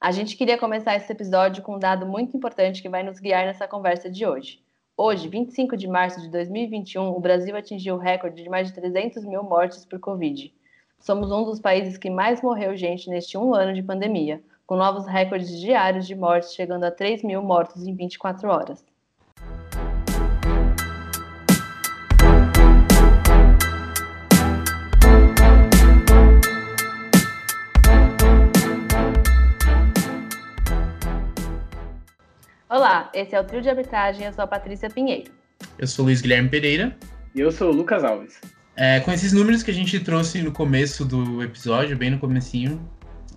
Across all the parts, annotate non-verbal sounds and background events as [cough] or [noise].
A gente queria começar esse episódio com um dado muito importante que vai nos guiar nessa conversa de hoje. Hoje, 25 de março de 2021, o Brasil atingiu o recorde de mais de 300 mil mortes por Covid. Somos um dos países que mais morreu gente neste um ano de pandemia, com novos recordes diários de mortes chegando a 3 mil mortos em 24 horas. Olá, esse é o Trio de Arbitragem, eu sou a Patrícia Pinheiro. Eu sou o Luiz Guilherme Pereira. E eu sou o Lucas Alves. É, com esses números que a gente trouxe no começo do episódio, bem no comecinho,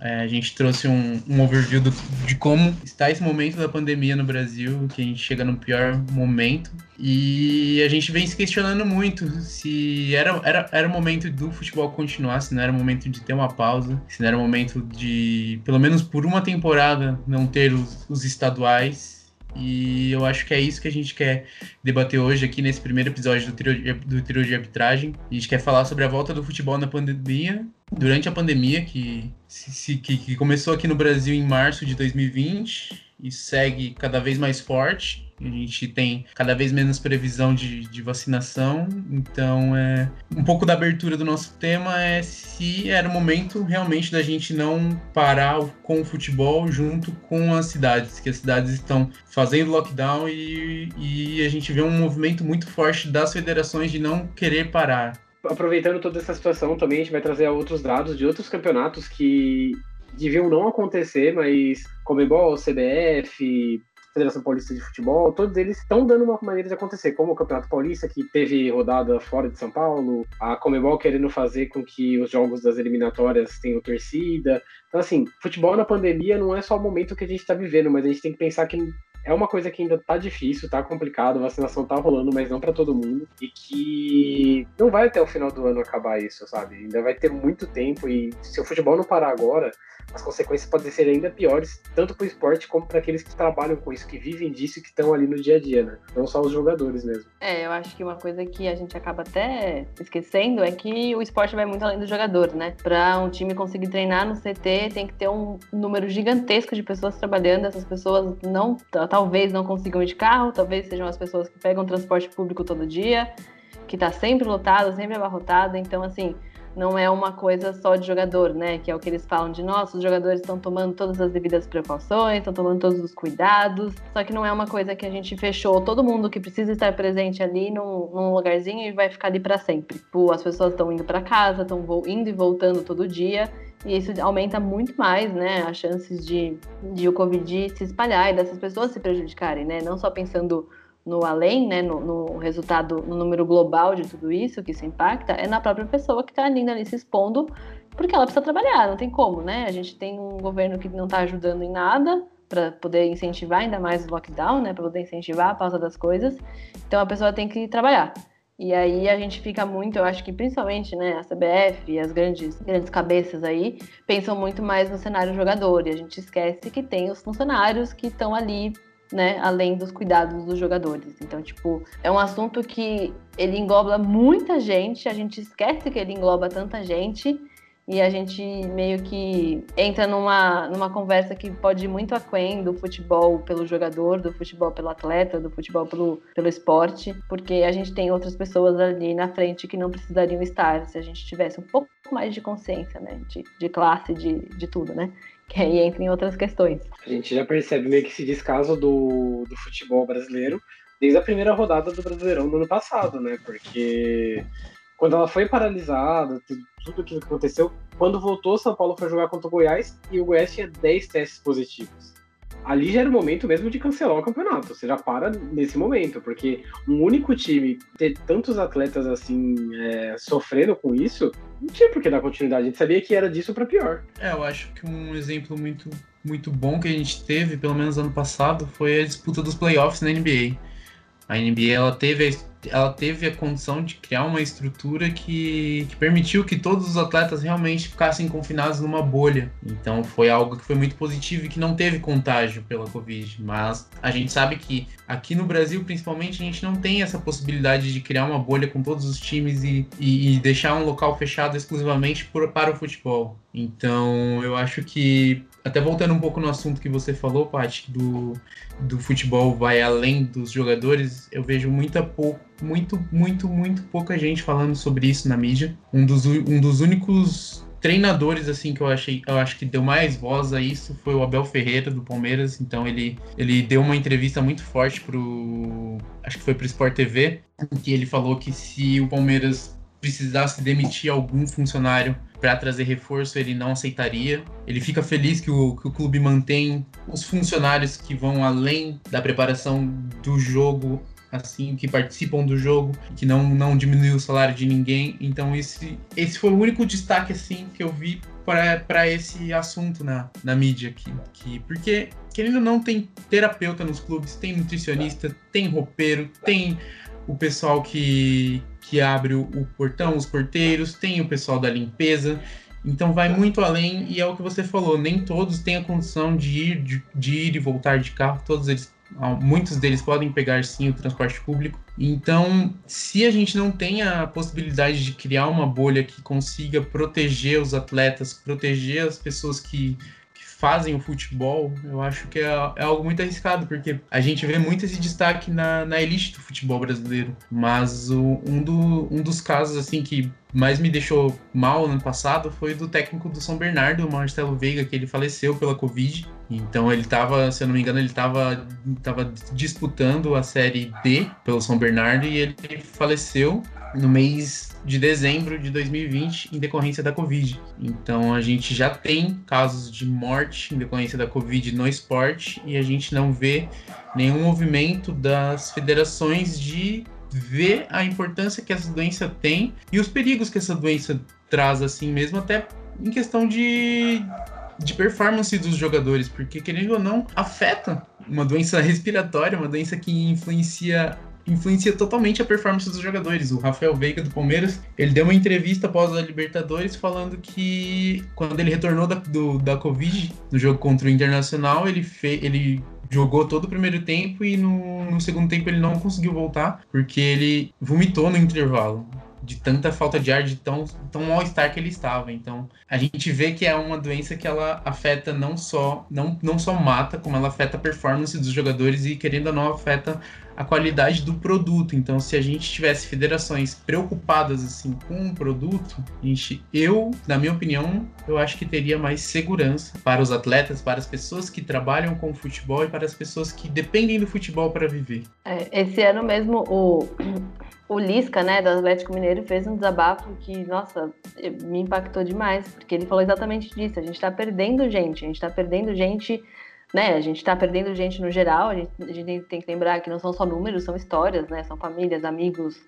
é, a gente trouxe um, um overview do, de como está esse momento da pandemia no Brasil, que a gente chega no pior momento. E a gente vem se questionando muito se era, era, era o momento do futebol continuar, se não era o momento de ter uma pausa, se não era o momento de, pelo menos por uma temporada, não ter os, os estaduais e eu acho que é isso que a gente quer debater hoje aqui nesse primeiro episódio do trio, do trio de arbitragem. A gente quer falar sobre a volta do futebol na pandemia, durante a pandemia, que, se, que, que começou aqui no Brasil em março de 2020 e segue cada vez mais forte. A gente tem cada vez menos previsão de, de vacinação, então é um pouco da abertura do nosso tema é se era o momento realmente da gente não parar com o futebol junto com as cidades, que as cidades estão fazendo lockdown e, e a gente vê um movimento muito forte das federações de não querer parar. Aproveitando toda essa situação, também a gente vai trazer outros dados de outros campeonatos que deviam não acontecer, mas Comebol, CBF, Federação Paulista de Futebol, todos eles estão dando uma maneira de acontecer, como o Campeonato Paulista, que teve rodada fora de São Paulo, a Comebol querendo fazer com que os jogos das eliminatórias tenham torcida. Então, assim, futebol na pandemia não é só o momento que a gente está vivendo, mas a gente tem que pensar que é uma coisa que ainda tá difícil, tá complicado, a vacinação tá rolando, mas não para todo mundo. E que não vai até o final do ano acabar isso, sabe? Ainda vai ter muito tempo e se o futebol não parar agora, as consequências podem ser ainda piores, tanto para o esporte como para aqueles que trabalham com isso, que vivem disso e que estão ali no dia a dia, né? Não só os jogadores mesmo. É, eu acho que uma coisa que a gente acaba até esquecendo é que o esporte vai muito além do jogador, né? Para um time conseguir treinar no CT, tem que ter um número gigantesco de pessoas trabalhando. Essas pessoas não, talvez não consigam ir de carro, talvez sejam as pessoas que pegam transporte público todo dia, que está sempre lotado, sempre abarrotado. Então, assim, não é uma coisa só de jogador, né? Que é o que eles falam de nós, os jogadores estão tomando todas as devidas precauções, estão tomando todos os cuidados. Só que não é uma coisa que a gente fechou todo mundo que precisa estar presente ali num, num lugarzinho e vai ficar ali para sempre. Tipo, as pessoas estão indo para casa, estão indo e voltando todo dia. E isso aumenta muito mais, né, as chances de, de o Covid se espalhar e dessas pessoas se prejudicarem, né? Não só pensando no além, né, no, no, resultado, no número global de tudo isso que isso impacta, é na própria pessoa que está ali, ali se expondo, porque ela precisa trabalhar, não tem como, né? A gente tem um governo que não está ajudando em nada para poder incentivar ainda mais o lockdown, né, para poder incentivar a pausa das coisas. Então a pessoa tem que trabalhar. E aí a gente fica muito, eu acho que principalmente, né, a CBF e as grandes, grandes cabeças aí pensam muito mais no cenário jogador e a gente esquece que tem os funcionários que estão ali né, além dos cuidados dos jogadores. Então, tipo, é um assunto que ele engloba muita gente, a gente esquece que ele engloba tanta gente e a gente meio que entra numa, numa conversa que pode ir muito aquém do futebol pelo jogador, do futebol pelo atleta, do futebol pelo, pelo esporte, porque a gente tem outras pessoas ali na frente que não precisariam estar se a gente tivesse um pouco mais de consciência, né, de, de classe, de, de tudo, né que aí entra em outras questões. A gente já percebe meio que esse descaso do, do futebol brasileiro desde a primeira rodada do Brasileirão do ano passado, né? Porque quando ela foi paralisada, tudo, aquilo que aconteceu, quando voltou, São Paulo foi jogar contra o Goiás e o Goiás tinha 10 testes positivos ali já era o momento mesmo de cancelar o campeonato. Você já para nesse momento, porque um único time ter tantos atletas assim é, sofrendo com isso, não tinha por que dar continuidade. A gente sabia que era disso para pior. É, eu acho que um exemplo muito, muito bom que a gente teve, pelo menos ano passado, foi a disputa dos playoffs na NBA. A NBA ela teve ela teve a condição de criar uma estrutura que, que permitiu que todos os atletas realmente ficassem confinados numa bolha. Então foi algo que foi muito positivo e que não teve contágio pela Covid. Mas a gente sabe que aqui no Brasil, principalmente, a gente não tem essa possibilidade de criar uma bolha com todos os times e, e, e deixar um local fechado exclusivamente por, para o futebol. Então eu acho que até voltando um pouco no assunto que você falou, Paty, do, do futebol vai além dos jogadores, eu vejo muita pouco, muito, muito, muito pouca gente falando sobre isso na mídia. Um dos, um dos únicos treinadores assim que eu achei, eu acho que deu mais voz a isso foi o Abel Ferreira do Palmeiras. Então ele, ele deu uma entrevista muito forte pro, acho que foi pro Sport TV, que ele falou que se o Palmeiras precisasse demitir algum funcionário para trazer reforço, ele não aceitaria. Ele fica feliz que o, que o clube mantém os funcionários que vão além da preparação do jogo assim, que participam do jogo, que não, não diminuiu o salário de ninguém. Então esse, esse foi o único destaque assim que eu vi para esse assunto na, na mídia aqui. Que, porque, querendo ou não, tem terapeuta nos clubes, tem nutricionista, tem roupeiro, tem o pessoal que, que abre o, portão, os porteiros, tem o pessoal da limpeza. Então vai muito além e é o que você falou, nem todos têm a condição de ir, de, de ir e voltar de carro, todos eles muitos deles podem pegar sim o transporte público. Então, se a gente não tem a possibilidade de criar uma bolha que consiga proteger os atletas, proteger as pessoas que fazem o futebol, eu acho que é, é, algo muito arriscado, porque a gente vê muito esse destaque na, na elite do futebol brasileiro. Mas o, um, do, um dos casos, assim, que mais me deixou mal no ano passado foi do técnico do São Bernardo, o Marcelo Veiga, que ele faleceu pela Covid. Então ele estava, se eu não me engano, ele estava tava disputando a Série D pelo São Bernardo e ele faleceu no mês de dezembro de 2020 em decorrência da Covid. Então a gente já tem casos de morte em decorrência da Covid no esporte e a gente não vê nenhum movimento das federações de ver a importância que essa doença tem e os perigos que essa doença traz assim mesmo até em questão de de performance dos jogadores, porque querendo ou não, afeta uma doença [laughs] respiratória, uma doença que influencia influencia totalmente a performance dos jogadores. O Rafael Veiga do Palmeiras, ele deu uma entrevista após a Libertadores falando que quando ele retornou da, do, da Covid no jogo contra o Internacional, ele, fe, ele jogou todo o primeiro tempo e no, no segundo tempo ele não conseguiu voltar porque ele vomitou no intervalo de tanta falta de ar, de tão, tão mal-estar que ele estava. Então, a gente vê que é uma doença que ela afeta não só, não, não só mata, como ela afeta a performance dos jogadores e, querendo ou não, afeta a qualidade do produto. Então, se a gente tivesse federações preocupadas assim com o produto, a gente, eu, na minha opinião, eu acho que teria mais segurança para os atletas, para as pessoas que trabalham com o futebol e para as pessoas que dependem do futebol para viver. É, esse ano mesmo o o Lisca, né, do Atlético Mineiro, fez um desabafo que, nossa, me impactou demais, porque ele falou exatamente disso. A gente está perdendo gente, a gente está perdendo gente né? A gente está perdendo gente no geral, a gente, a gente, tem que lembrar que não são só números, são histórias, né? São famílias, amigos,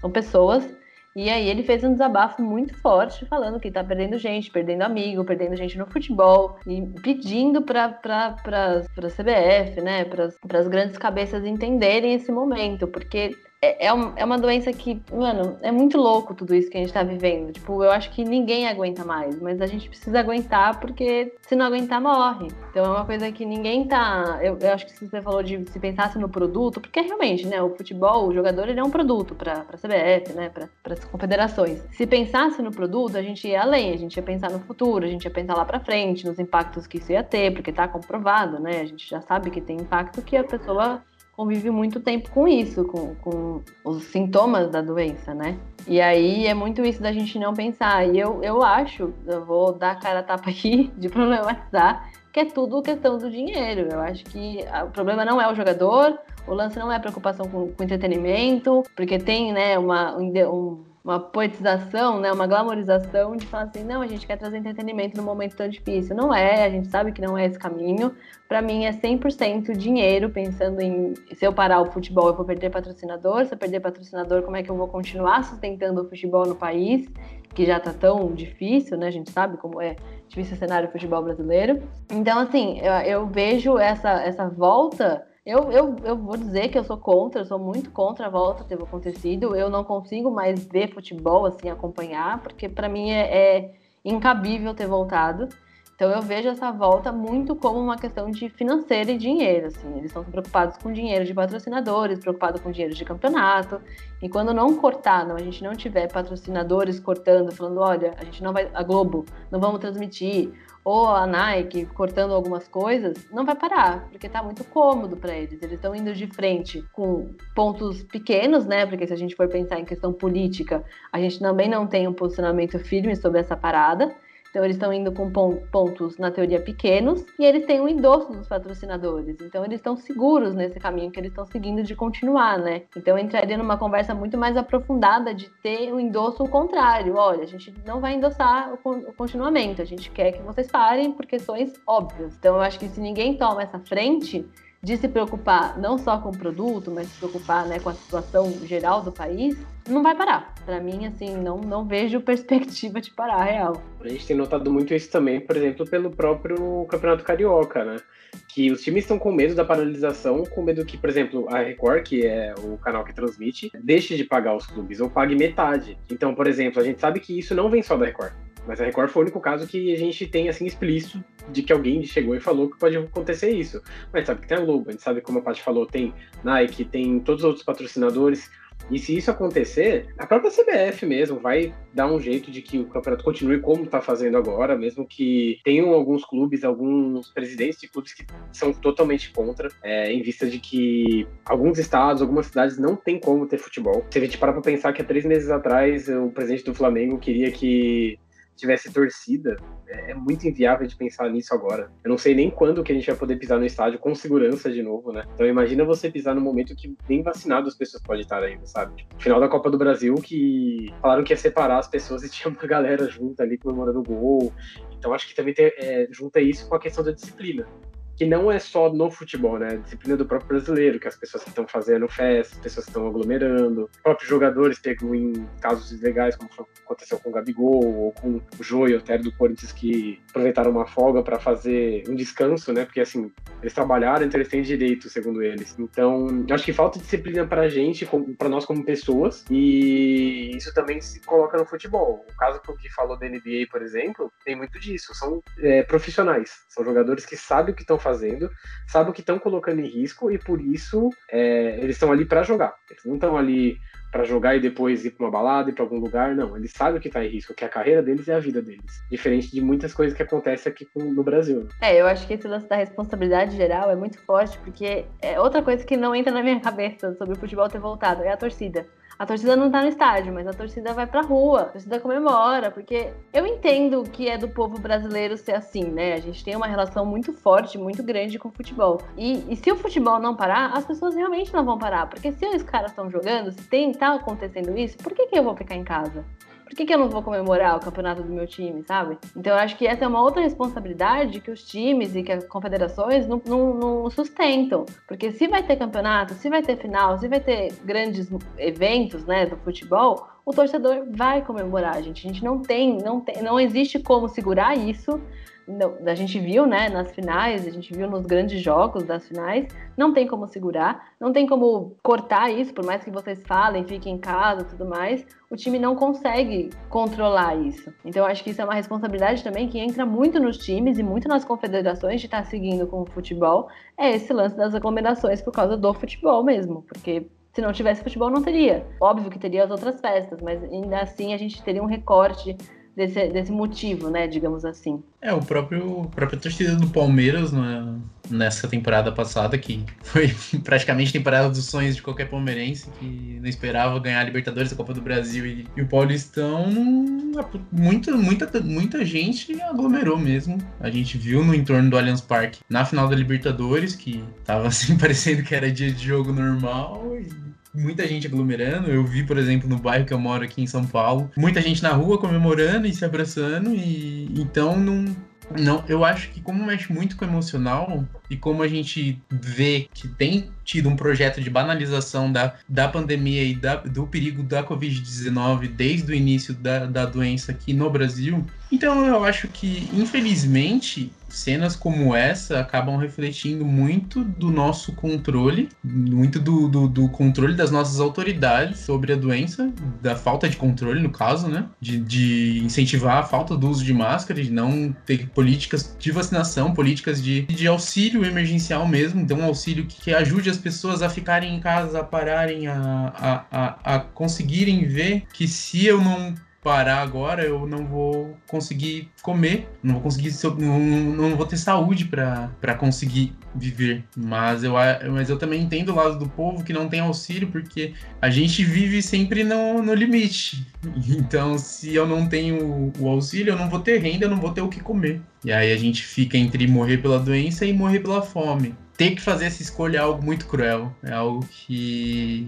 são pessoas. E aí ele fez um desabafo muito forte, falando que está perdendo gente, perdendo amigo, perdendo gente no futebol, e pedindo para a CBF, né, para as grandes cabeças entenderem esse momento, porque é, é, é, uma doença que, mano, é muito louco tudo isso que a gente tá vivendo. Tipo, eu acho que ninguém aguenta mais, mas a gente precisa aguentar porque se não aguentar, morre. Então é uma coisa que ninguém tá. Eu, eu acho que você falou de se pensasse no produto, porque realmente, né, o futebol, o jogador, ele é um produto pra, pra CBF, né, pra, pras confederações. Se pensasse no produto, a gente ia além, a gente ia pensar no futuro, a gente ia pensar lá pra frente, nos impactos que isso ia ter, porque tá comprovado, né, a gente já sabe que tem impacto que a pessoa convive muito tempo com isso, com, com os sintomas da doença, né? E aí é muito isso da gente não pensar. E eu, eu acho, eu vou dar a cara a tapa aqui [laughs] de problematizar, que é tudo questão do dinheiro. Eu acho que o problema não é o jogador, o lance não é preocupação com, com entretenimento, porque tem né, uma, um, uma poetização, né, uma glamorização de falar assim, não, a gente quer trazer entretenimento num momento tão difícil. Não é, a gente sabe que não é esse caminho. Para mim é 100% dinheiro, pensando em se eu parar o futebol, eu vou perder patrocinador, se eu perder patrocinador, como é que eu vou continuar sustentando o futebol no país, que já tá tão difícil, né? A gente sabe como é difícil o cenário do futebol brasileiro. Então, assim, eu, eu vejo essa, essa volta Eu, eu, eu vou dizer que eu sou contra, eu sou muito contra a volta ter acontecido. Eu não consigo mais ver futebol, assim, acompanhar, porque para mim é, é incabível ter voltado. Então eu vejo essa volta muito como uma questão de financeira e dinheiro, assim. Eles estão preocupados com dinheiro de patrocinadores, preocupados com dinheiro de campeonato. E quando não cortar, não, a gente não tiver patrocinadores cortando, falando, olha, a gente não vai, a Globo, não vamos transmitir, ou a Nike cortando algumas coisas, não vai parar, porque tá muito cômodo para eles. Eles estão indo de frente com pontos pequenos, né? Porque se a gente for pensar em questão política, a gente também não tem um posicionamento firme sobre essa parada. Então, eles estão indo com pontos, na teoria, pequenos, e eles têm um endosso dos patrocinadores. Então, eles estão seguros nesse caminho que eles estão seguindo de continuar, né? Então, entraria numa conversa muito mais aprofundada de ter o um endosso contrário. Olha, a gente não vai endossar o continuamento, a gente quer que vocês parem por questões óbvias. Então, eu acho que se ninguém toma essa frente, de se preocupar não só com o produto, mas se preocupar né, com a situação geral do país, não vai parar. Para mim, assim, não, não vejo [laughs] perspectiva de parar, real. A gente tem notado muito isso também, por exemplo, pelo próprio Campeonato Carioca, né? Que os times estão com medo da paralisação, com medo que, por exemplo, a Record, que é o canal que transmite, deixe de pagar os clubes ou pague metade. Então, por exemplo, a gente sabe que isso não vem só da Record. Mas a Record foi o único caso que a gente tem, assim, explícito de que alguém chegou e falou que pode acontecer isso. Mas sabe que tem a Globo, a gente sabe, como a Paty falou, tem Nike, tem todos os outros patrocinadores. E se isso acontecer, a própria CBF mesmo vai dar um jeito de que o campeonato continue como está fazendo agora, mesmo que tenham alguns clubes, alguns presidentes de clubes que são totalmente contra, é, em vista de que alguns estados, algumas cidades não tem como ter futebol. Se a gente parar para pensar que há três meses atrás o presidente do Flamengo queria que tivesse torcida, é, é, muito inviável de pensar nisso agora. Eu não sei nem quando que a gente vai poder pisar no estádio com segurança de novo, né? Então imagina você pisar no momento que nem vacinado as pessoas podem estar ainda, sabe? Tipo, final da Copa do Brasil que falaram que ia separar as pessoas [laughs] e tinha uma galera junta ali comemorando o gol. Então acho que também tem, é, junta isso com a questão da disciplina que não é só no futebol, né? Disciplina do próprio brasileiro, que as pessoas estão fazendo festa, as pessoas estão aglomerando, próprios jogadores pegam em casos ilegais, como aconteceu com o Gabigol, ou com o Jô e o Tério do Corinthians, que aproveitaram uma folga para fazer um descanso, né? Porque, assim, eles trabalharam, então eles têm direito, segundo eles. Então, acho que falta disciplina pra gente, para nós como pessoas, e isso também se coloca no futebol. O caso que o que falou da NBA, por exemplo, tem muito disso. São é, profissionais, são jogadores que sabem o que estão fazendo fazendo, sabem o que estão colocando em risco e por isso é, eles estão ali para jogar. Eles não estão ali para jogar e depois ir para uma balada, ir para algum lugar, não. Eles sabem o que está em risco, que é a carreira deles e a vida deles. Diferente de muitas coisas que acontecem aqui no Brasil. Né? É, eu acho que esse lance da responsabilidade geral é muito forte, porque é outra coisa que não entra na minha [laughs] cabeça sobre o futebol ter voltado, é a torcida. A torcida não tá no estádio, mas a torcida vai pra rua, a torcida comemora, porque eu entendo que é do povo brasileiro ser assim, né? A gente tem uma relação muito forte, muito grande com o futebol. E, e se o futebol não parar, as pessoas realmente não vão parar. Porque se os caras estão jogando, se tem, tá acontecendo isso, por que, que eu vou ficar em casa? Por que, que eu não vou comemorar o campeonato do meu time, sabe? Então eu acho que essa é uma outra responsabilidade que os times e que as confederações não, não, não sustentam. Porque se vai ter campeonato, se vai ter final, se vai ter grandes eventos né, do futebol, o torcedor vai comemorar, gente. A gente não tem, não tem, não existe como segurar isso a gente viu, né, nas finais, a gente viu nos grandes jogos das finais, não tem como segurar, não tem como cortar isso, por mais que vocês falem, fiquem em casa tudo mais, o time não consegue controlar isso. Então, acho que isso é uma responsabilidade também que entra muito nos times e muito nas confederações de estar seguindo com o futebol, é esse lance das aglomerações por causa do futebol mesmo, porque se não tivesse futebol, não teria. Óbvio que teria as outras festas, mas ainda assim a gente teria um recorte desse, desse motivo, né, digamos assim. É, o próprio a própria torcida do Palmeiras né, nessa temporada passada, que foi [laughs] praticamente temporada dos sonhos de qualquer palmeirense, que não esperava ganhar a Libertadores, a Copa do Brasil e, e o Paulistão, muita, muita, muita gente aglomerou mesmo. A gente viu no entorno do Allianz Parque na final da Libertadores, que tava [laughs] assim parecendo que era dia de jogo normal, e muita gente aglomerando. Eu vi, por exemplo, no bairro que eu moro aqui em São Paulo, muita gente na rua comemorando e se abraçando e então não não, eu acho que como mexe muito com o emocional e como a gente vê que tem tido um projeto de banalização da, da pandemia e da, do perigo da Covid-19 desde o início da, da doença aqui no Brasil, Então eu acho que, infelizmente, cenas como essa acabam refletindo muito do nosso controle, muito do, do, do, controle das nossas autoridades sobre a doença, da falta de controle, no caso, né? De, de incentivar a falta do uso de máscara, de não ter políticas de vacinação, políticas de, de auxílio emergencial mesmo, então um auxílio que, que ajude as pessoas a ficarem em casa, a pararem, a, a, a, a conseguirem ver que se eu não parar agora, eu não vou conseguir comer, não vou conseguir, não, não vou ter saúde para conseguir viver. Mas eu, mas eu também entendo o lado do povo que não tem auxílio, porque a gente vive sempre no, no limite. [laughs] Então, se eu não tenho o auxílio, eu não vou ter renda, eu não vou ter o que comer. E aí a gente fica entre morrer pela doença e morrer pela fome ter que fazer essa escolha é algo muito cruel, é algo que,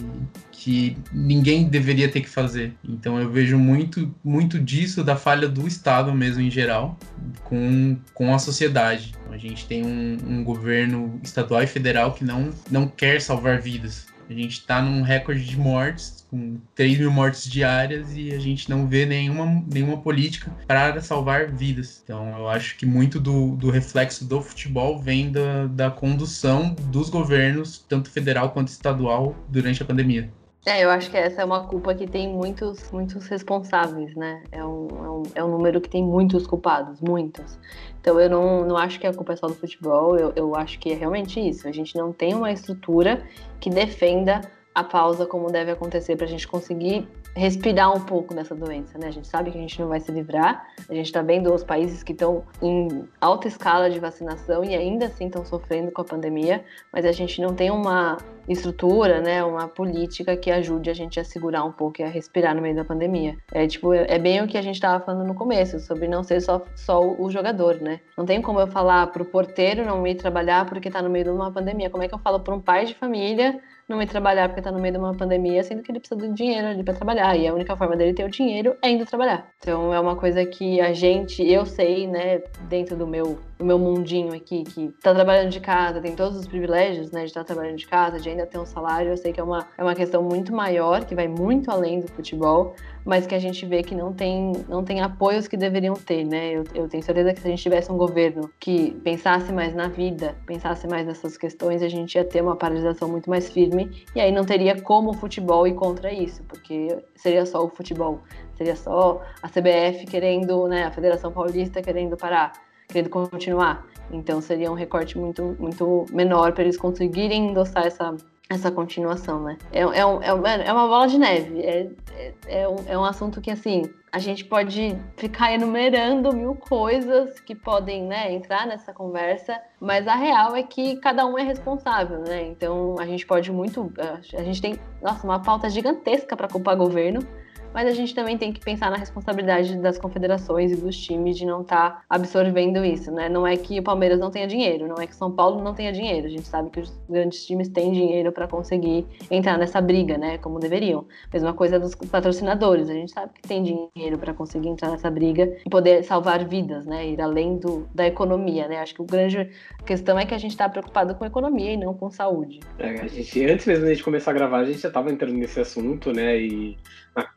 que ninguém deveria ter que fazer. Então eu vejo muito, muito disso da falha do Estado mesmo em geral com, com a sociedade. A gente tem um, um governo estadual e federal que não, não quer salvar vidas. A gente está num recorde de mortes, com 3 mil mortes diárias, e a gente não vê nenhuma, nenhuma política para salvar vidas. Então, eu acho que muito do, do reflexo do futebol vem da, da condução dos governos, tanto federal quanto estadual, durante a pandemia. É, eu acho que essa é uma culpa que tem muitos, muitos responsáveis, né? É um, é um, é um número que tem muitos culpados, muitos. Então eu não, não acho que a culpa é só do futebol, eu, eu acho que é realmente isso. A gente não tem uma estrutura que defenda a pausa como deve acontecer para a gente conseguir respirar um pouco dessa doença, né? A gente sabe que a gente não vai se livrar, a gente está vendo os países que estão em alta escala de vacinação e ainda assim estão sofrendo com a pandemia, mas a gente não tem uma estrutura, né, uma política que ajude a gente a segurar um pouco e a respirar no meio da pandemia. É tipo, é bem o que a gente estava falando no começo, sobre não ser só, só o jogador, né? Não tem como eu falar pro porteiro não ir trabalhar porque está no meio de uma pandemia. Como é que eu falo para um pai de família não ir trabalhar porque está no meio de uma pandemia, sendo que ele precisa do dinheiro ali para trabalhar. E a única forma dele ter o dinheiro é indo trabalhar. Então é uma coisa que a gente, eu sei, né, dentro do meu, do meu mundinho aqui, que está trabalhando de casa, tem todos os privilégios, né, de estar tá trabalhando de casa, de ainda ter um salário. Eu sei que é uma, é uma questão muito maior, que vai muito além do futebol, mas que a gente vê que não tem, não tem apoios que deveriam ter, né? Eu, eu tenho certeza que se a gente tivesse um governo que pensasse mais na vida, pensasse mais nessas questões, a gente ia ter uma paralisação muito mais firme e aí não teria como o futebol ir contra isso, porque seria só o futebol, seria só a CBF querendo, né, a Federação Paulista querendo parar, querendo continuar. Então seria um recorte muito, muito menor para eles conseguirem endossar essa essa continuação, né? É, é, um, é, uma, é uma bola de neve. É, é, é, um, é um assunto que, assim, a gente pode ficar enumerando mil coisas que podem né, entrar nessa conversa, mas a real é que cada um é responsável, né? Então a gente pode muito. A gente tem, nossa, uma pauta gigantesca para culpar governo mas a gente também tem que pensar na responsabilidade das confederações e dos times de não estar tá absorvendo isso, né? Não é que o Palmeiras não tenha dinheiro, não é que São Paulo não tenha dinheiro. A gente sabe que os grandes times têm dinheiro para conseguir entrar nessa briga, né? Como deveriam. Mesma coisa dos patrocinadores, a gente sabe que tem dinheiro para conseguir entrar nessa briga e poder salvar vidas, né? Ir além do, da economia, né? Acho que o grande questão é que a gente está preocupado com economia e não com saúde. É, a gente, antes mesmo de começar a gravar, a gente já estava entrando nesse assunto, né? E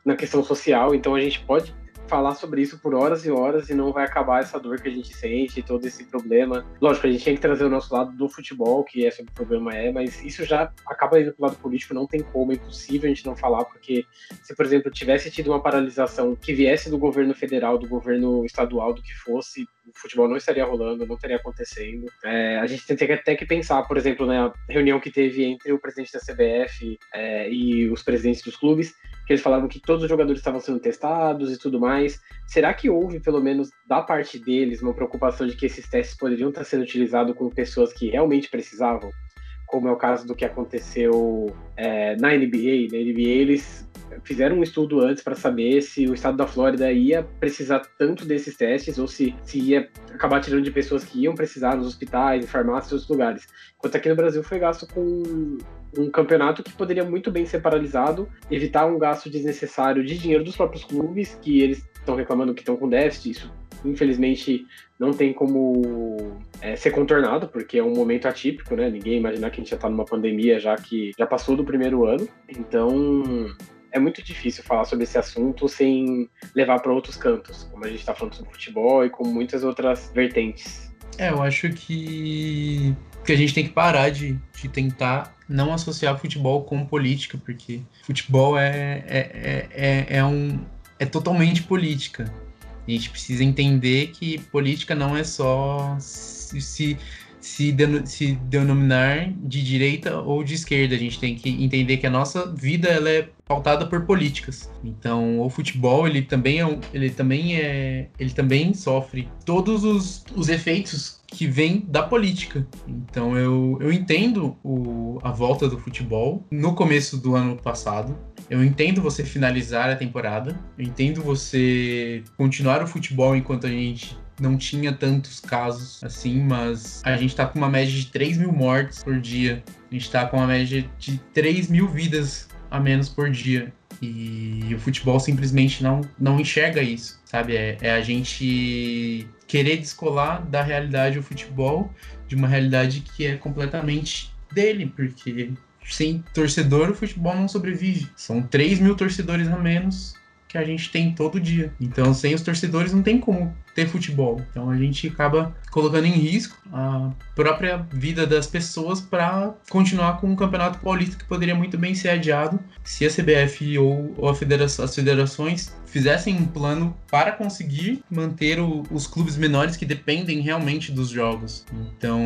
na, questão social, então a gente pode falar sobre isso por horas e horas e não vai acabar essa dor que a gente sente, todo esse problema. Lógico, a gente tem que trazer o nosso lado do futebol, que esse problema é, mas isso já acaba indo pro lado político, não tem como, é impossível a gente não falar, porque se, por exemplo, tivesse tido uma paralisação que viesse do governo federal, do governo estadual, do que fosse, o futebol não estaria rolando, não estaria acontecendo. É, a gente tem até que pensar, por exemplo, na reunião que teve entre o presidente da CBF é, e os presidentes dos clubes, que eles falaram que todos os jogadores estavam sendo testados e tudo mais. Será que houve, pelo menos da parte deles, uma preocupação de que esses testes poderiam estar sendo utilizados com pessoas que realmente precisavam? Como é o caso do que aconteceu é, na NBA. Na NBA, eles fizeram um estudo antes para saber se o estado da Flórida ia precisar tanto desses testes ou se, se ia acabar tirando de pessoas que iam precisar nos hospitais, em farmácias outros lugares. Enquanto aqui no Brasil foi gasto com um campeonato que poderia muito bem ser paralisado, evitar um gasto desnecessário de dinheiro dos próprios clubes, que eles estão reclamando que estão com déficit. Isso, infelizmente, não tem como é, ser contornado, porque é um momento atípico, né? Ninguém imaginar que a gente já está numa pandemia já que já passou do primeiro ano. Então, é muito difícil falar sobre esse assunto sem levar para outros cantos, como a gente está falando sobre futebol e com muitas outras vertentes. É, eu acho que, que a gente tem que parar de, de tentar não associar futebol com política, porque futebol é, é, é, é, é um, é totalmente política. A gente precisa entender que política não é só se, se, se, se denominar de direita ou de esquerda. A gente tem que entender que a nossa vida ela é pautada por políticas. Então, o futebol ele também é, ele também é, ele também sofre todos os, os efeitos que vêm da política. Então, eu, eu entendo o, a volta do futebol no começo do ano passado. Eu entendo você finalizar a temporada. Eu entendo você continuar o futebol enquanto a gente não tinha tantos casos assim, mas a gente tá com uma média de 3 mil mortes por dia. A gente tá com uma média de 3 mil vidas a menos por dia. E o futebol simplesmente não, não enxerga isso, sabe? É, é a gente querer descolar da realidade o futebol de uma realidade que é completamente dele, porque sem torcedor, o futebol não sobrevive. São 3 mil torcedores a menos que a gente tem todo dia. Então, sem os torcedores, não tem como ter futebol. Então, a gente acaba colocando em risco a própria vida das pessoas para continuar com um campeonato paulista que poderia muito bem ser adiado se a CBF ou, ou a federação, as federações fizessem um plano para conseguir manter o, os clubes menores que dependem realmente dos jogos. Então,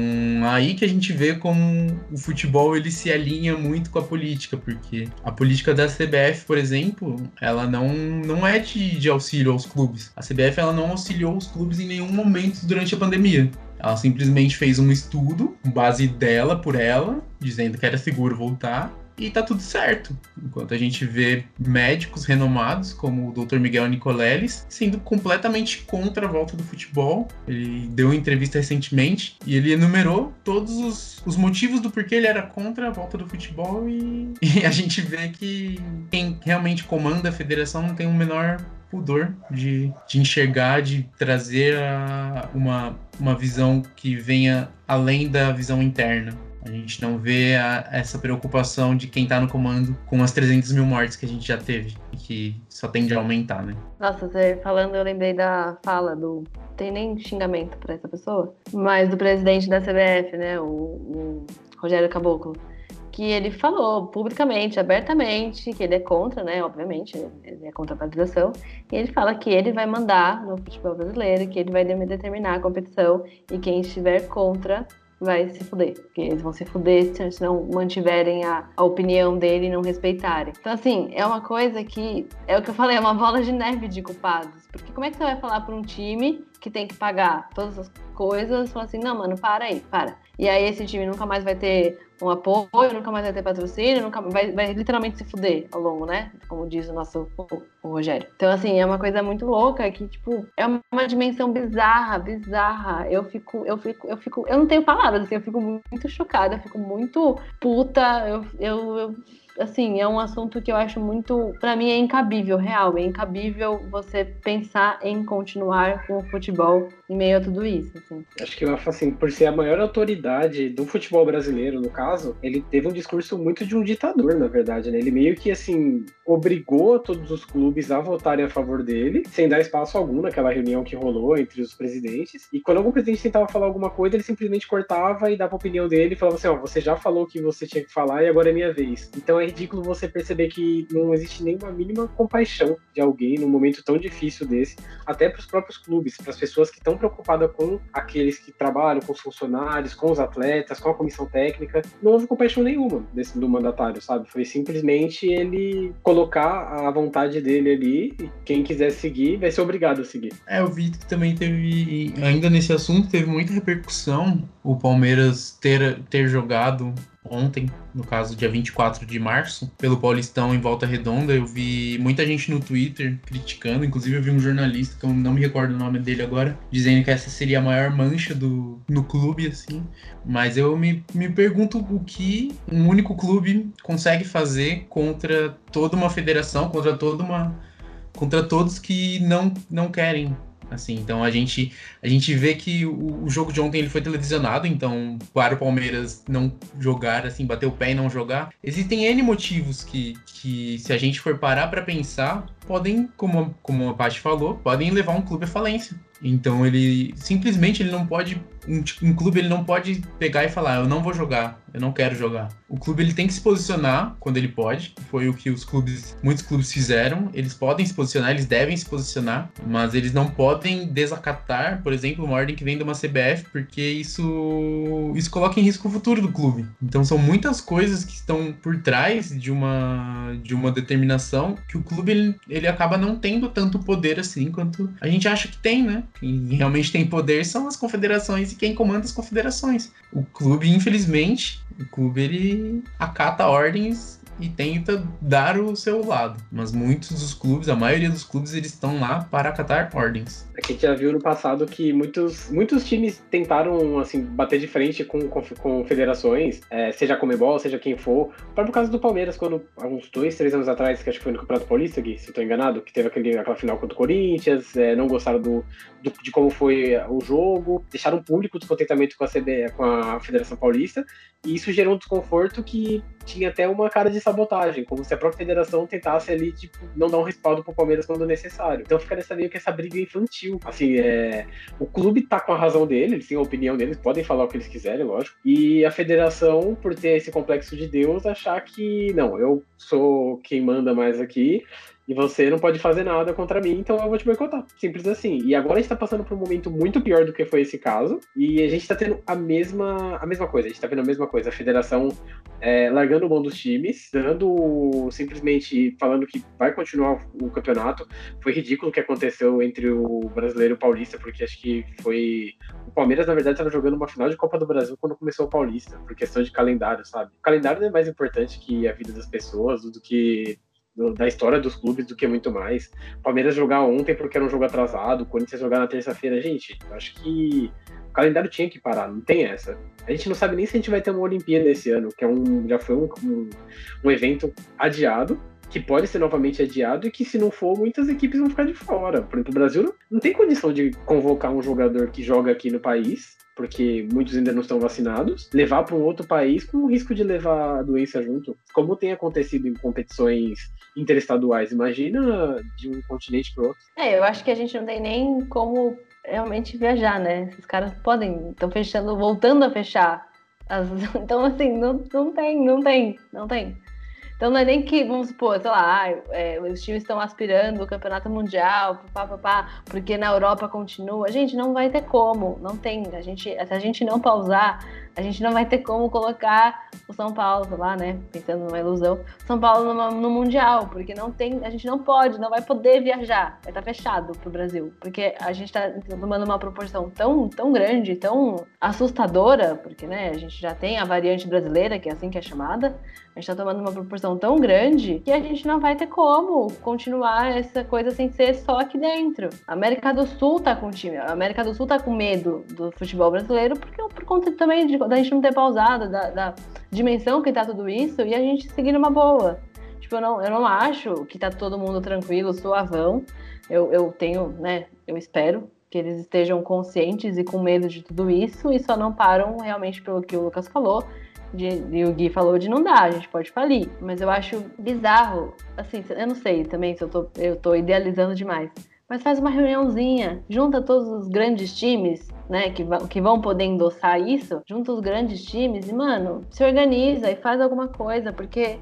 aí que a gente vê como o futebol ele se alinha muito com a política, porque a política da CBF, por exemplo, ela não, não é de, de auxílio aos clubes. A CBF ela não auxiliou os clubes em nenhum momento durante a pandemia. Ela simplesmente fez um estudo, base dela por ela, dizendo que era seguro voltar, e tá tudo certo. Enquanto a gente vê médicos renomados, como o Dr. Miguel Nicoleles, sendo completamente contra a volta do futebol. Ele deu uma entrevista recentemente e ele enumerou todos os, os motivos do porquê ele era contra a volta do futebol e, [laughs] e a gente vê que quem realmente comanda a federação não tem o um menor pudor de, de enxergar, de trazer a, uma, uma visão que venha além da visão interna. A gente não vê a, essa preocupação de quem tá no comando com as 300 mil mortes que a gente já teve e que só tende a aumentar, né? Nossa, você falando, eu lembrei da fala do. Tem nem xingamento para essa pessoa, mas do presidente da CBF, né? O, o Rogério Caboclo que ele falou publicamente, abertamente, que ele é contra, né? Obviamente, ele é contra a privatização. E ele fala que ele vai mandar no futebol brasileiro, que ele vai determinar a competição e quem estiver contra vai se fuder. Porque eles vão se fuder se não mantiverem a, a opinião dele e não respeitarem. Então, assim, é uma coisa que, é o que eu falei, é uma bola de neve de culpados. Porque como é que você vai falar para um time que tem que pagar todas as coisas, falar assim, não, mano, para aí, para. E aí esse time nunca mais vai ter um apoio, nunca mais vai ter patrocínio, nunca vai, vai literalmente se fuder ao longo, né? Como diz o nosso o, o Rogério. Então, assim, é uma coisa muito louca que, tipo, é uma dimensão bizarra, bizarra. Eu fico, eu fico, eu fico, eu não tenho palavras, assim, eu fico muito chocada, eu fico muito puta, eu, eu, eu assim, é um assunto que eu acho muito, para mim é incabível, real, é incabível você pensar em continuar com o futebol em meio a tudo isso. Assim. Acho que assim, por ser a maior autoridade do futebol brasileiro, no caso, ele teve um discurso muito de um ditador, na verdade, né? Ele meio que assim obrigou todos os clubes a votarem a favor dele, sem dar espaço algum naquela reunião que rolou entre os presidentes. E quando algum presidente tentava falar alguma coisa, ele simplesmente cortava e dava a opinião dele e falava assim: ó, você já falou o que você tinha que falar e agora é minha vez. Então é ridículo você perceber que não existe nenhuma mínima compaixão de alguém num momento tão difícil desse, até para os próprios clubes, para as pessoas que estão preocupada com aqueles que trabalham, com os funcionários, com os atletas, com a comissão técnica. Não houve compaixão nenhuma desse, do mandatário, sabe? Foi simplesmente ele colocar a vontade dele ali e quem quiser seguir vai ser obrigado a seguir. É, eu vi que também teve, ainda nesse assunto, teve muita repercussão o Palmeiras ter, ter jogado ontem, no caso dia 24 de março, pelo Paulistão em Volta Redonda. Eu vi muita gente no Twitter criticando, inclusive eu vi um jornalista, que eu não me recordo o nome dele agora, dizendo que essa seria a maior mancha do, no clube, assim. Mas eu me, me pergunto o que um único clube consegue fazer contra toda uma federação, contra toda uma. contra todos que não, não querem Assim, então a gente, a gente vê que o, o, jogo de ontem ele foi televisionado, então para o Palmeiras não jogar, assim, bater o pé e não jogar. Existem N motivos que, que se a gente for parar para pensar, podem, como, como a Paty falou, podem levar um clube à falência. Então ele simplesmente ele não pode um, um, clube ele não pode pegar e falar eu não vou jogar, eu não quero jogar. O clube ele tem que se posicionar quando ele pode. Foi o que os clubes, muitos clubes fizeram. Eles podem se posicionar, eles devem se posicionar, mas eles não podem desacatar, por exemplo, uma ordem que vem de uma CBF, porque isso isso coloca em risco o futuro do clube. Então são muitas coisas que estão por trás de uma de uma determinação que o clube ele, ele acaba não tendo tanto poder assim quanto a gente acha que tem, né? Quem realmente tem poder são as confederações e quem comanda as confederações. O clube, infelizmente, o clube ele acata ordens e tenta dar o seu lado. Mas muitos dos clubes, a maioria dos clubes, eles estão lá para acatar ordens. É a gente já viu no passado que muitos, muitos times tentaram assim bater de frente com, com, com federações, é, seja a Comebol, seja quem for. O próprio caso do Palmeiras, quando há uns dois, três anos atrás, que acho que foi no Campeonato Paulista, se eu estou enganado, que teve aquele, aquela final contra o Corinthians, é, não gostaram do, do, de como foi o jogo, deixaram público o descontentamento com a, CB, com a Federação Paulista, e isso gerou um desconforto que tinha até uma cara de sabotagem, como se a própria federação tentasse ali, tipo, não dar um respaldo pro Palmeiras quando necessário. Então fica nessa meio que essa briga infantil. Assim, é... o clube tá com a razão dele, eles têm a opinião deles, podem falar o que eles quiserem, lógico. E a federação, por ter esse complexo de Deus, achar que, não, eu sou quem manda mais aqui, e você não pode fazer nada contra mim, então eu vou te boicotar. Simples assim. E agora a gente tá passando por um momento muito pior do que foi esse caso, e a gente tá tendo a mesma, a mesma coisa, a gente tá vendo a mesma coisa, a federação é, largando mão dos times, dando simplesmente falando que vai continuar o campeonato. Foi ridículo o que aconteceu entre o brasileiro e o paulista, porque acho que foi. O Palmeiras, na verdade, estava jogando uma final de Copa do Brasil quando começou o Paulista, por questão de calendário, sabe? O calendário é mais importante que a vida das pessoas, do que da história dos clubes do que muito mais. Palmeiras jogar ontem porque era um jogo atrasado, Corinthians jogar na terça-feira, gente, acho que o calendário tinha que parar, não tem essa. A gente não sabe nem se a gente vai ter uma Olimpíada esse ano, que é um, já foi um, um, um evento adiado, que pode ser novamente adiado e que se não for, muitas equipes vão ficar de fora. Por exemplo, o Brasil não, não tem condição de convocar um jogador que joga aqui no país porque muitos ainda não estão vacinados, levar para um outro país com o risco de levar a doença junto, como tem acontecido em competições interestaduais. Imagina de um continente para outro. É, eu acho que a gente não tem nem como realmente viajar, né? Esses caras podem, estão fechando, voltando a fechar. As... [laughs] Então, assim, não, não tem, não tem, não tem. Então não é nem que, vamos supor, sei lá, é, os times estão aspirando o campeonato mundial, pá, pá, pá, porque na Europa continua. Gente, não vai ter como, não tem. A gente, se a gente não pausar, a gente não vai ter como colocar o São Paulo lá, né? Pensando numa ilusão, São Paulo no, no Mundial, porque não tem, a gente não pode, não vai poder viajar, vai estar tá fechado pro Brasil, porque a gente está tomando uma proporção tão, tão grande, tão assustadora, porque, né, a gente já tem a variante brasileira, que é assim que é chamada, a gente está tomando uma proporção tão grande que a gente não vai ter como continuar essa coisa sem ser só aqui dentro. A América do Sul tá com time, a América do Sul tá com medo do futebol brasileiro, porque por conta também de da gente não ter pausado, da, da dimensão que tá tudo isso, e a gente seguir numa boa. Tipo, eu não, eu não acho que tá todo mundo tranquilo, suavão. Eu, eu tenho, né, eu espero que eles estejam conscientes e com medo de tudo isso e só não param realmente pelo que o Lucas falou. De, e o Gui falou de não dar, a gente pode falir. Mas eu acho bizarro, assim, eu não sei também se eu tô, eu tô idealizando demais. Mas faz uma reuniãozinha, junta todos os grandes times, né, que, que vão poder endossar isso, junta os grandes times e, mano, se organiza e faz alguma coisa, porque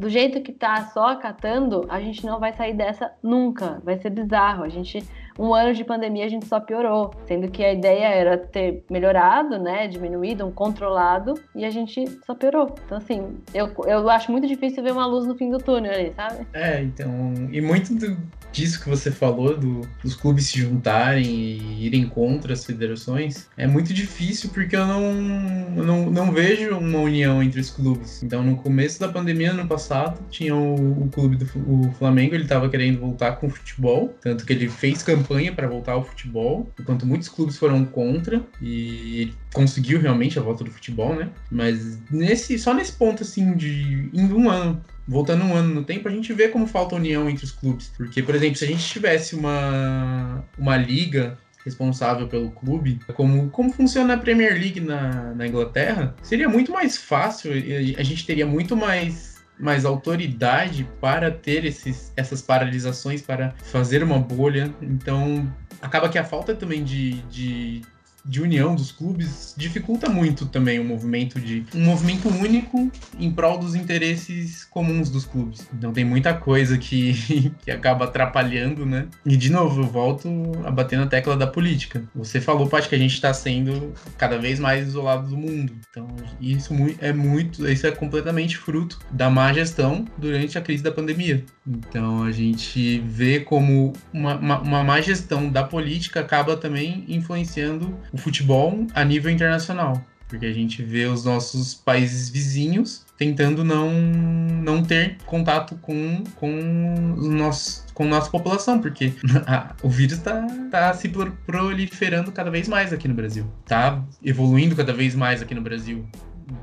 do jeito que tá só acatando, a gente não vai sair dessa nunca. Vai ser bizarro. A gente, um ano de pandemia, a gente só piorou. Sendo que a ideia era ter melhorado, né? Diminuído, um controlado, e a gente só piorou. Então, assim, eu, eu acho muito difícil ver uma luz no fim do túnel ali, sabe? É, então. E muito do, disso que você falou, do, dos clubes se juntarem e irem contra as federações, é muito difícil porque eu não, não, não vejo uma união entre os clubes. Então, no começo da pandemia, ano passado, tinha o, o clube do o Flamengo, ele estava querendo voltar com o futebol, tanto que ele fez camp campanha para voltar ao futebol, enquanto muitos clubes foram contra e conseguiu realmente a volta do futebol, né? Mas nesse, só nesse ponto assim de um ano voltando um ano no tempo, a gente vê como falta união entre os clubes. Porque, por exemplo, se a gente tivesse uma, uma liga responsável pelo clube, como, como funciona a Premier League na, na Inglaterra, seria muito mais fácil, a gente teria muito mais mais autoridade para ter esses, essas paralisações, para fazer uma bolha. Então, acaba que a falta também de, de de união dos clubes dificulta muito também o movimento de um movimento único em prol dos interesses comuns dos clubes. Então tem muita coisa que, [laughs] que acaba atrapalhando, né? E de novo, eu volto a bater na tecla da política. Você falou, Paty, que a gente está sendo cada vez mais isolado do mundo. Então isso é muito, isso é completamente fruto da má gestão durante a crise da pandemia. Então a gente vê como uma, uma, uma má gestão da política acaba também influenciando o futebol a nível internacional. Porque a gente vê os nossos países vizinhos tentando não, não ter contato com, com, os com nossa população, porque [laughs] a, o vírus está tá se proliferando cada vez mais aqui no Brasil. Está evoluindo cada vez mais aqui no Brasil.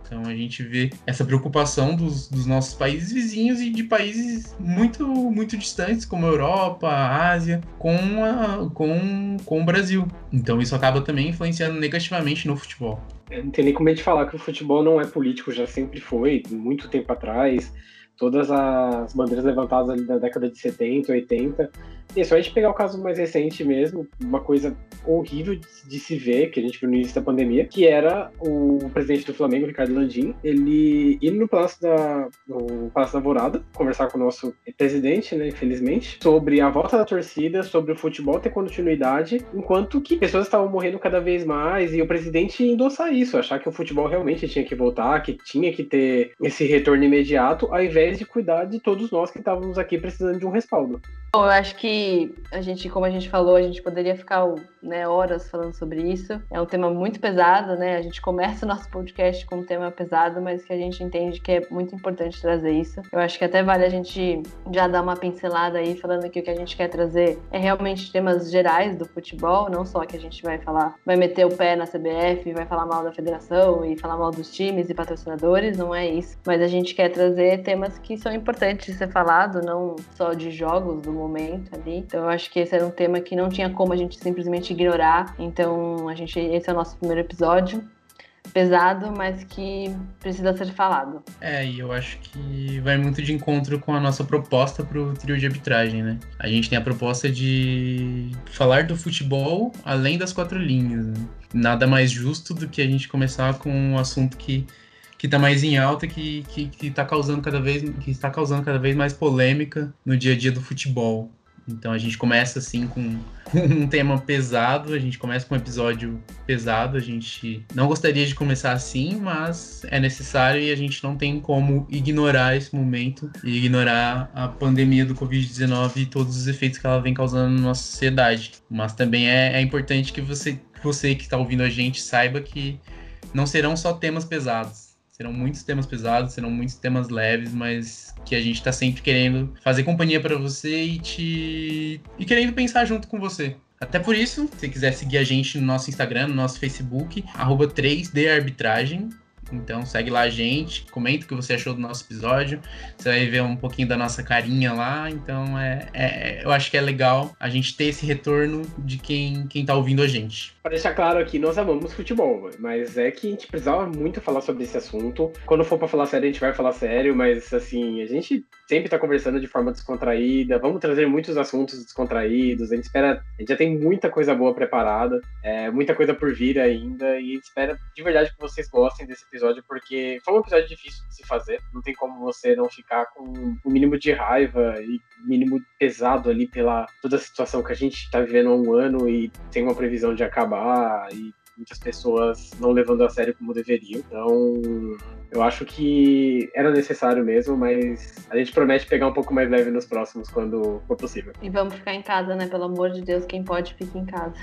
Então a gente vê essa preocupação dos, dos, nossos países vizinhos e de países muito, muito distantes, como a Europa, a Ásia, com, a, com, com o Brasil. Então isso acaba também influenciando negativamente no futebol. Não tem nem como a gente falar que o futebol não é político, já sempre foi, muito tempo atrás todas as bandeiras levantadas ali da década de 70, 80. E é só a gente pegar o caso mais recente mesmo, uma coisa horrível de, se ver, que a gente viu no início da pandemia, que era o presidente do Flamengo, Ricardo Landim, ele ir no Palácio da, no Palácio da Vorada, conversar com o nosso presidente, né, infelizmente, sobre a volta da torcida, sobre o futebol ter continuidade, enquanto que pessoas estavam morrendo cada vez mais e o presidente endossar isso, achar que o futebol realmente tinha que voltar, que tinha que ter esse retorno imediato, ao invés de cuidar de todos nós que estávamos aqui precisando de um respaldo. Bom, eu acho que a gente, como a gente falou, a gente poderia ficar né, horas falando sobre isso. É um tema muito pesado, né? A gente começa o nosso podcast com um tema pesado, mas que a gente entende que é muito importante trazer isso. Eu acho que até vale a gente já dar uma pincelada aí, falando que o que a gente quer trazer é realmente temas gerais do futebol, não só que a gente vai falar, vai meter o pé na CBF, vai falar mal da federação e falar mal dos times e patrocinadores, não é isso. Mas a gente quer trazer temas que são importantes de ser falado, não só de jogos do momento ali. Então eu acho que esse era um tema que não tinha como a gente simplesmente ignorar. Então a gente esse é o nosso primeiro episódio pesado, mas que precisa ser falado. É, e eu acho que vai muito de encontro com a nossa proposta para o trio de arbitragem, né? A gente tem a proposta de falar do futebol além das quatro linhas. Né? Nada mais justo do que a gente começar com um assunto que que está mais em alta, que, que, que tá causando cada vez, que está causando cada vez mais polêmica no dia a dia do futebol. Então a gente começa assim com, com, um tema pesado, a gente começa com um episódio pesado, a gente não gostaria de começar assim, mas é necessário e a gente não tem como ignorar esse momento e ignorar a pandemia do Covid-19 e todos os efeitos que ela vem causando na nossa sociedade. Mas também é, é importante que você, você que está ouvindo a gente saiba que não serão só temas pesados Serão muitos temas pesados, serão muitos temas leves, mas que a gente tá sempre querendo fazer companhia para você e te. e querendo pensar junto com você. Até por isso, se quiser seguir a gente no nosso Instagram, no nosso Facebook, 3Darbitragem, então segue lá a gente, comenta o que você achou do nosso episódio. Você vai ver um pouquinho da nossa carinha lá. Então é, é eu acho que é legal a gente ter esse retorno de quem, quem tá ouvindo a gente. Para deixar claro aqui, nós amamos futebol, mas é que a gente precisava muito falar sobre esse assunto. Quando for para falar sério, a gente vai falar sério, mas assim, a gente sempre tá conversando de forma descontraída. Vamos trazer muitos assuntos descontraídos. A gente espera, a gente já tem muita coisa boa preparada, é, muita coisa por vir ainda, e espera de verdade que vocês gostem desse episódio episódio, porque foi um episódio difícil de se fazer. Não tem como você não ficar com o mínimo de raiva e mínimo pesado ali pela toda a situação que a gente está vivendo há um ano e tem uma previsão de acabar e muitas pessoas não levando a sério como deveriam. Então, eu acho que era necessário mesmo, mas a gente promete pegar um pouco mais leve nos próximos quando for possível. E vamos ficar em casa, né? Pelo amor de Deus, quem pode, fique em casa.